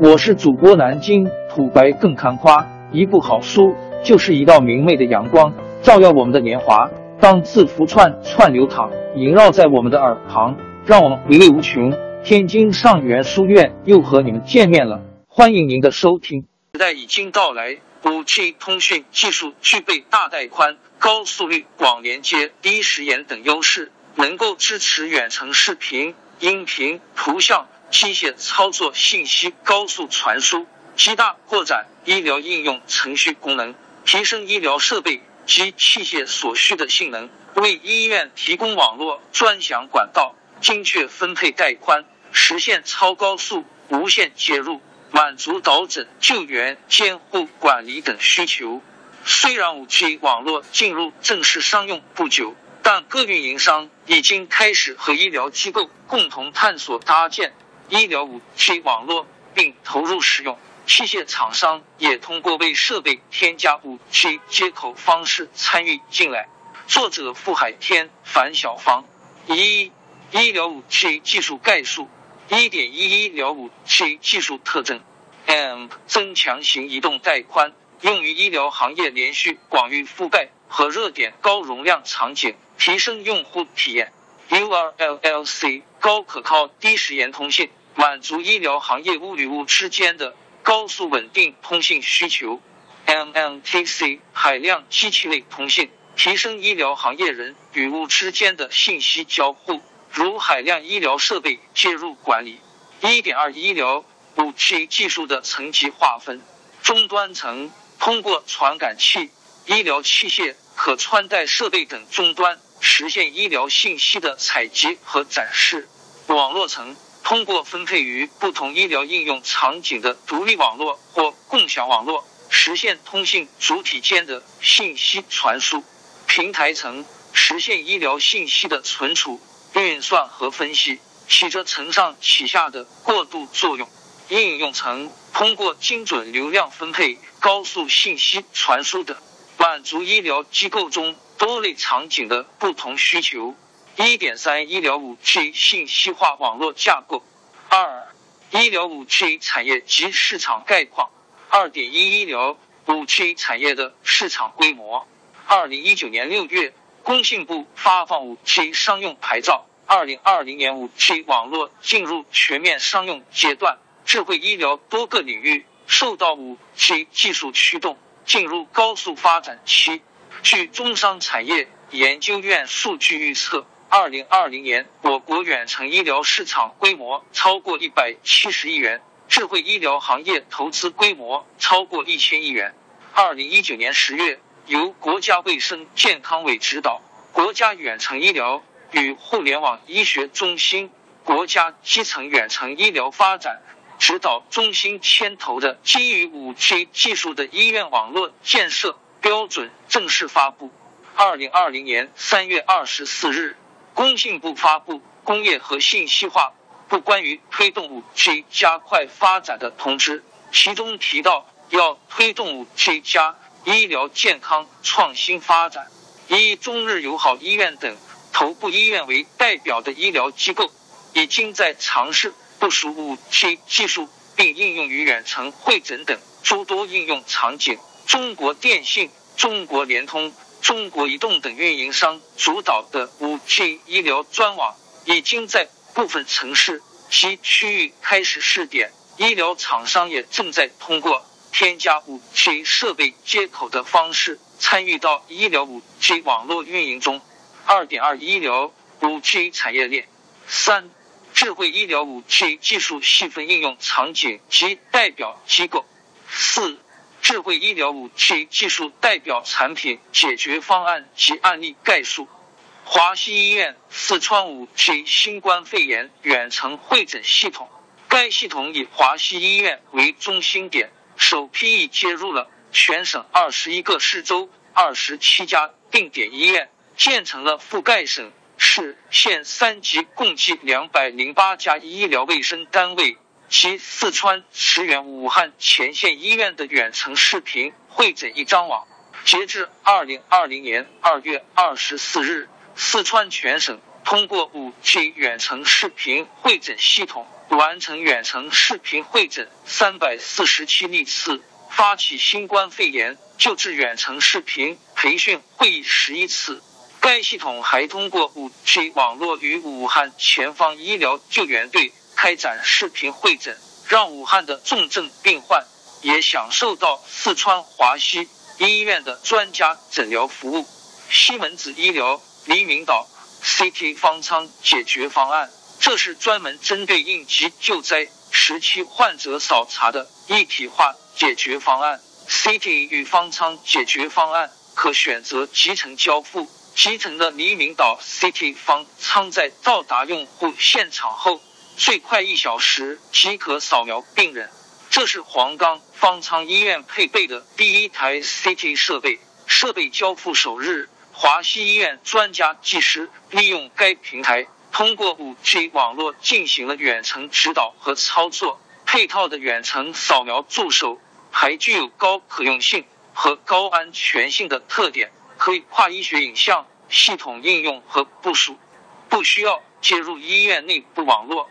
我是主播南京土白更看花，一部好书就是一道明媚的阳光，照耀我们的年华。当字符串串流淌，萦绕在我们的耳旁，让我们回味无穷。天津上元书院又和你们见面了，欢迎您的收听。时代已经到来，五 G 通讯技术具备大带宽、高速率、广连接、低时延等优势，能够支持远程视频、音频、图像、机械操作、信息高速传输，极大扩展医疗应用程序功能，提升医疗设备及器械所需的性能，为医院提供网络专享管道，精确分配带宽。实现超高速无线接入，满足导诊、救援、监护、管理等需求。虽然五 G 网络进入正式商用不久，但各运营商已经开始和医疗机构共同探索搭建医疗五 G 网络，并投入使用。器械厂商也通过为设备添加五 G 接口方式参与进来。作者：傅海天、樊小芳。一、医疗五 G 技术概述。一点一医疗五 G 技术特征：M 增强型移动带宽，用于医疗行业连续广域覆盖和热点高容量场景，提升用户体验。URLLC 高可靠低时延通信，满足医疗行业物与物之间的高速稳定通信需求。MMTC 海量机器类通信，提升医疗行业人与物之间的信息交互。如海量医疗设备介入管理。一点二医疗五 G 技术的层级划分：终端层通过传感器、医疗器械、可穿戴设备等终端实现医疗信息的采集和展示；网络层通过分配于不同医疗应用场景的独立网络或共享网络，实现通信主体间的信息传输；平台层实现医疗信息的存储。运算和分析起着承上启下的过渡作用，应用层通过精准流量分配、高速信息传输等，满足医疗机构中多类场景的不同需求。一点三医疗五 G 信息化网络架构。二、医疗五 G 产业及市场概况。二点一医疗五 G 产业的市场规模。二零一九年六月。工信部发放五 G 商用牌照，二零二零年五 G 网络进入全面商用阶段。智慧医疗多个领域受到五 G 技术驱动，进入高速发展期。据中商产业研究院数据预测，二零二零年我国远程医疗市场规模超过一百七十亿元，智慧医疗行业投资规模超过一千亿元。二零一九年十月。由国家卫生健康委指导，国家远程医疗与互联网医学中心、国家基层远程医疗发展指导中心牵头的基于五 G 技术的医院网络建设标准正式发布。二零二零年三月二十四日，工信部发布《工业和信息化部关于推动五 G 加快发展的通知》，其中提到要推动五 G 加。医疗健康创新发展，以中日友好医院等头部医院为代表的医疗机构，已经在尝试部署五 G 技术，并应用于远程会诊等诸多应用场景。中国电信、中国联通、中国移动等运营商主导的五 G 医疗专网，已经在部分城市及区域开始试点，医疗厂商也正在通过。添加五 G 设备接口的方式参与到医疗五 G 网络运营中。二点二医疗五 G 产业链。三、智慧医疗五 G 技术细分应用场景及代表机构。四、智慧医疗五 G 技术代表产品解决方案及案例概述。华西医院四川五 G 新冠肺炎远程会诊系统，该系统以华西医院为中心点。首批已接入了全省二十一个市州二十七家定点医院，建成了覆盖省市县三级，共计两百零八家医疗卫生单位及四川驰援武汉前线医院的远程视频会诊一张网。截至二零二零年二月二十四日，四川全省通过五 G 远程视频会诊系统完成远程视频会诊三百四十七例次，发起新冠肺炎救治远程视频培训会议十一次。该系统还通过五 G 网络与武汉前方医疗救援队开展视频会诊，让武汉的重症病患也享受到四川华西医院的专家诊疗服务。西门子医疗黎明岛 CT 方舱解决方案，这是专门针对应急救灾时期患者扫查的一体化解决方案。CT 与方舱解决方案可选择集成交付。集成的黎明岛 CT 方舱在到达用户现场后，最快一小时即可扫描病人。这是黄冈方舱医院配备的第一台 CT 设备。设备交付首日，华西医院专家技师利用该平台，通过 5G 网络进行了远程指导和操作。配套的远程扫描助手还具有高可用性和高安全性的特点。可以跨医学影像系统应用和部署，不需要接入医院内部网络，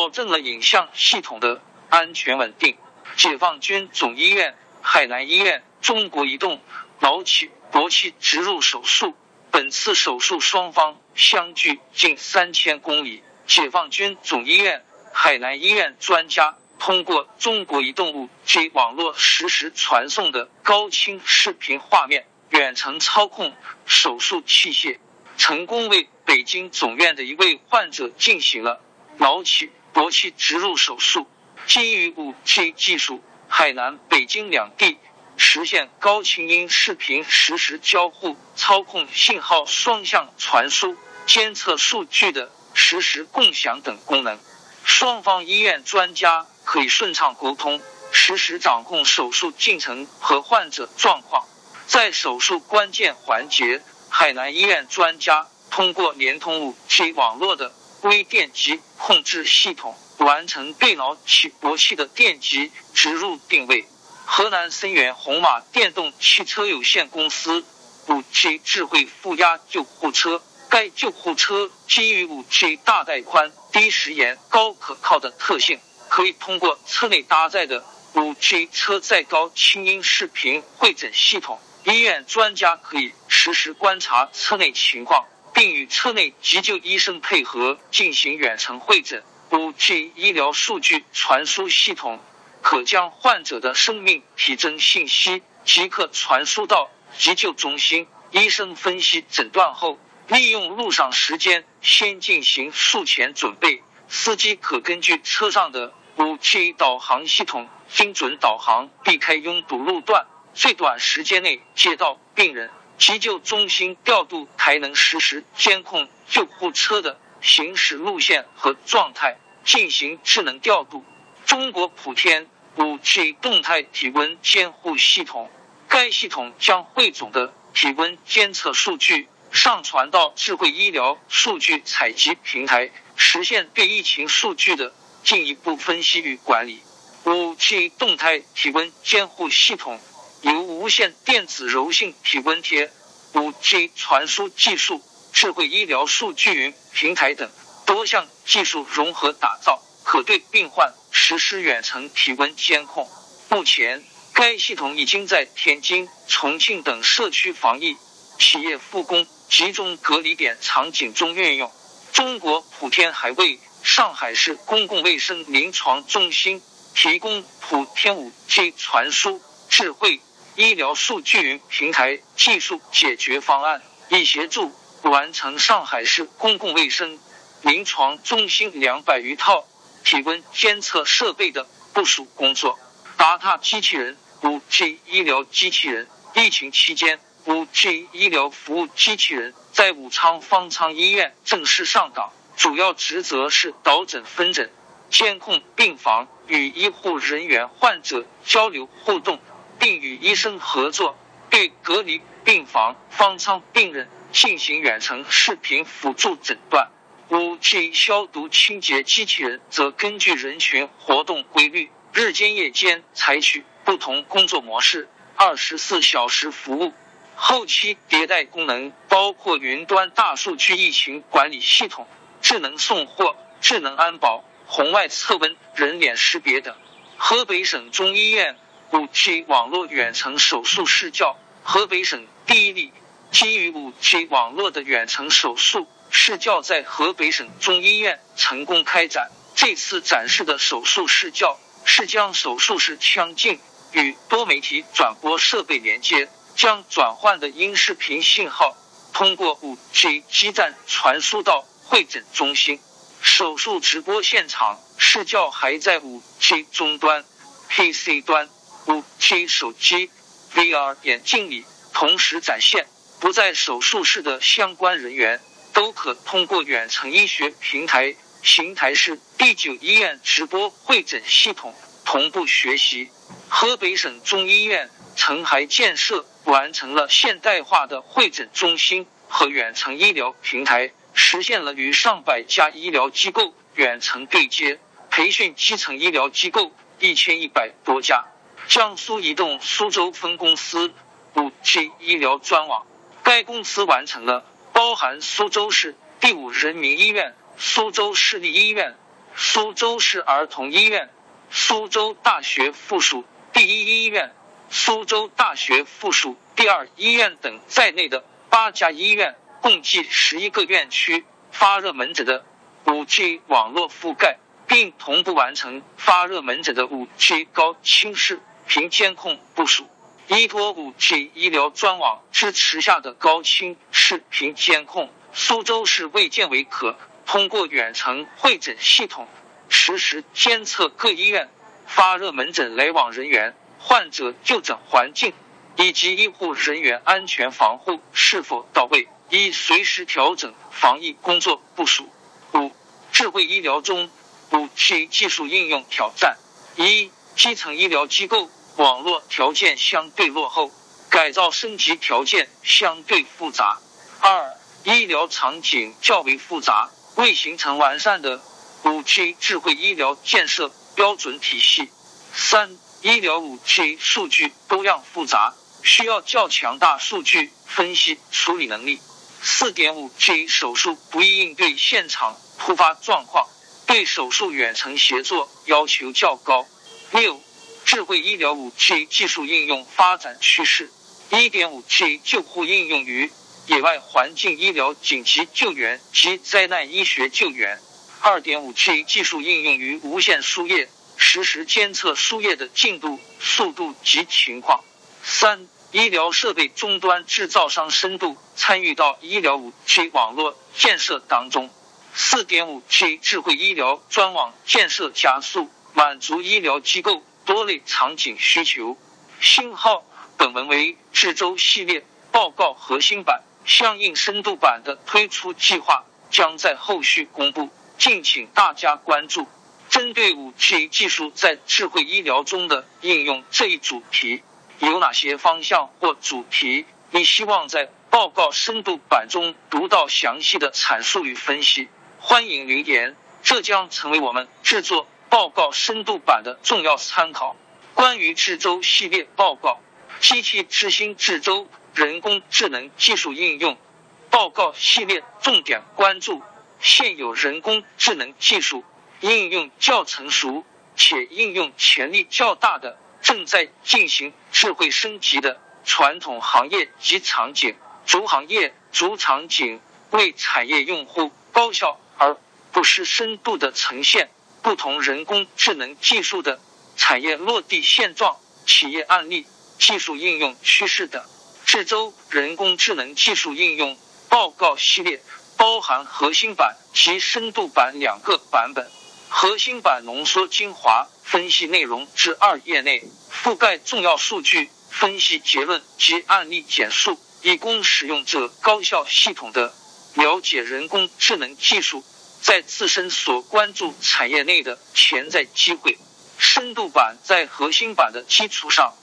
保证了影像系统的安全稳定。解放军总医院、海南医院、中国移动脑起搏器植入手术，本次手术双方相距近三千公里。解放军总医院、海南医院专家通过中国移动五 G 网络实时传送的高清视频画面。远程操控手术器械，成功为北京总院的一位患者进行了脑起搏器植入手术。基于五 G 技术，海南、北京两地实现高清音视频实时交互、操控信号双向传输、监测数据的实时共享等功能。双方医院专家可以顺畅沟通，实时掌控手术进程和患者状况。在手术关键环节，海南医院专家通过联通五 G 网络的微电极控制系统，完成对脑起搏器的电极植入定位。河南森源红马电动汽车有限公司五 G 智慧负压救护车，该救护车基于五 G 大带宽、低时延、高可靠的特性，可以通过车内搭载的五 G 车载高清音视频会诊系统。医院专家可以实时观察车内情况，并与车内急救医生配合进行远程会诊。五 G 医疗数据传输系统可将患者的生命体征信息即刻传输到急救中心，医生分析诊断后，利用路上时间先进行术前准备。司机可根据车上的五 G 导航系统精准导航，避开拥堵路段。最短时间内接到病人，急救中心调度台能实时监控救护车的行驶路线和状态，进行智能调度。中国普天五 G 动态体温监护系统，该系统将汇总的体温监测数据上传到智慧医疗数据采集平台，实现对疫情数据的进一步分析与管理。五 G 动态体温监护系统。由无线电子柔性体温贴、五 G 传输技术、智慧医疗数据云平台等多项技术融合打造，可对病患实施远程体温监控。目前，该系统已经在天津、重庆等社区防疫、企业复工、集中隔离点场景中运用。中国普天还为上海市公共卫生临床中心提供普天五 G 传输智慧。医疗数据云平台技术解决方案，以协助完成上海市公共卫生临床中心两百余套体温监测设备的部署工作。达塔机器人、五 G 医疗机器人，疫情期间，五 G 医疗服务机器人在武昌方舱医院正式上岗，主要职责是导诊分诊、监控病房、与医护人员、患者交流互动。并与医生合作，对隔离病房、方舱病人进行远程视频辅助诊断。五 G 消毒清洁机器人则根据人群活动规律，日间夜间采取不同工作模式，二十四小时服务。后期迭代功能包括云端大数据疫情管理系统、智能送货、智能安保、红外测温、人脸识别等。河北省中医院五 G 网络远程手术试教，河北省第一例基于五 G 网络的远程手术试教在河北省中医院成功开展。这次展示的手术试教是将手术室腔镜与多媒体转播设备连接，将转换的音视频信号通过五 G 基站传输到会诊中心。手术直播现场试教还在五 G 终端、PC 端、五 G 手机、VR 眼镜里同时展现，不在手术室的相关人员都可通过远程医学平台邢台市第九医院直播会诊系统同步学习。河北省中医院澄海建设完成了现代化的会诊中心和远程医疗平台。实现了与上百家医疗机构远程对接，培训基层医疗机构一千一百多家。江苏移动苏州分公司五 G 医疗专网，该公司完成了包含苏州市第五人民医院、苏州市立医院、苏州市儿童医院、苏州大学附属第一医院、苏州大学附属第二医院等在内的八家医院。共计十一个院区发热门诊的五 G 网络覆盖，并同步完成发热门诊的五 G 高清视频监控部署。依托五 G 医疗专网支持下的高清视频监控，苏州市卫健委可通过远程会诊系统，实时监测各医院发热门诊来往人员、患者就诊环境以及医护人员安全防护是否到位。一、随时调整防疫工作部署。五、智慧医疗中五 G 技术应用挑战：一、基层医疗机构网络条件相对落后，改造升级条件相对复杂；二、医疗场景较为复杂，未形成完善的五 G 智慧医疗建设标准体系；三、医疗五 G 数据多样复杂，需要较强大数据分析处理能力。四点五 G 手术不易应对现场突发状况，对手术远程协作要求较高。六、智慧医疗五 G 技术应用发展趋势：一点五 G 救护应用于野外环境医疗紧急救援及灾难医学救援；二点五 G 技术应用于无线输液，实时监测输液的进度、速度及情况；三。医疗设备终端制造商深度参与到医疗五 G 网络建设当中，四点五 G 智慧医疗专网建设加速，满足医疗机构多类场景需求。信号本文为智州系列报告核心版，相应深度版的推出计划将在后续公布，敬请大家关注。针对五 G 技术在智慧医疗中的应用这一主题。有哪些方向或主题你希望在报告深度版中读到详细的阐述与分析？欢迎留言，这将成为我们制作报告深度版的重要参考。关于智州系列报告，机器之星智州人工智能技术应用报告系列重点关注现有人工智能技术应用较成熟且应用潜力较大的。正在进行智慧升级的传统行业及场景，主行业、主场景为产业用户高效而不失深度的呈现不同人工智能技术的产业落地现状、企业案例、技术应用趋势等。智周人工智能技术应用报告系列包含核心版及深度版两个版本。核心版浓缩精华分析内容至二页内，覆盖重要数据分析结论及案例简述，以供使用者高效系统的了解人工智能技术在自身所关注产业内的潜在机会。深度版在核心版的基础上，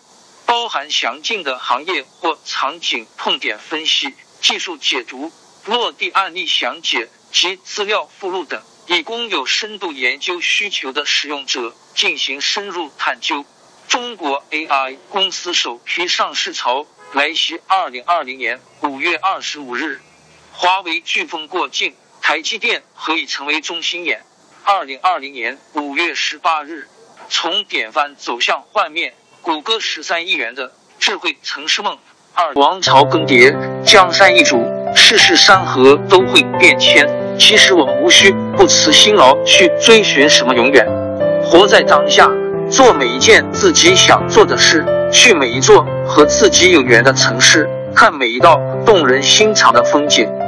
包含详尽的行业或场景痛点分析、技术解读、落地案例详解及资料附录等。以供有深度研究需求的使用者进行深入探究。中国 AI 公司首批上市潮来袭。二零二零年五月二十五日，华为飓风过境，台积电何以成为中心眼？二零二零年五月十八日，从典范走向幻灭，谷歌十三亿元的智慧城市梦。二王朝更迭，江山易主，世事山河都会变迁。其实我们无需不辞辛劳去追寻什么永远，活在当下，做每一件自己想做的事，去每一座和自己有缘的城市，看每一道动人心肠的风景，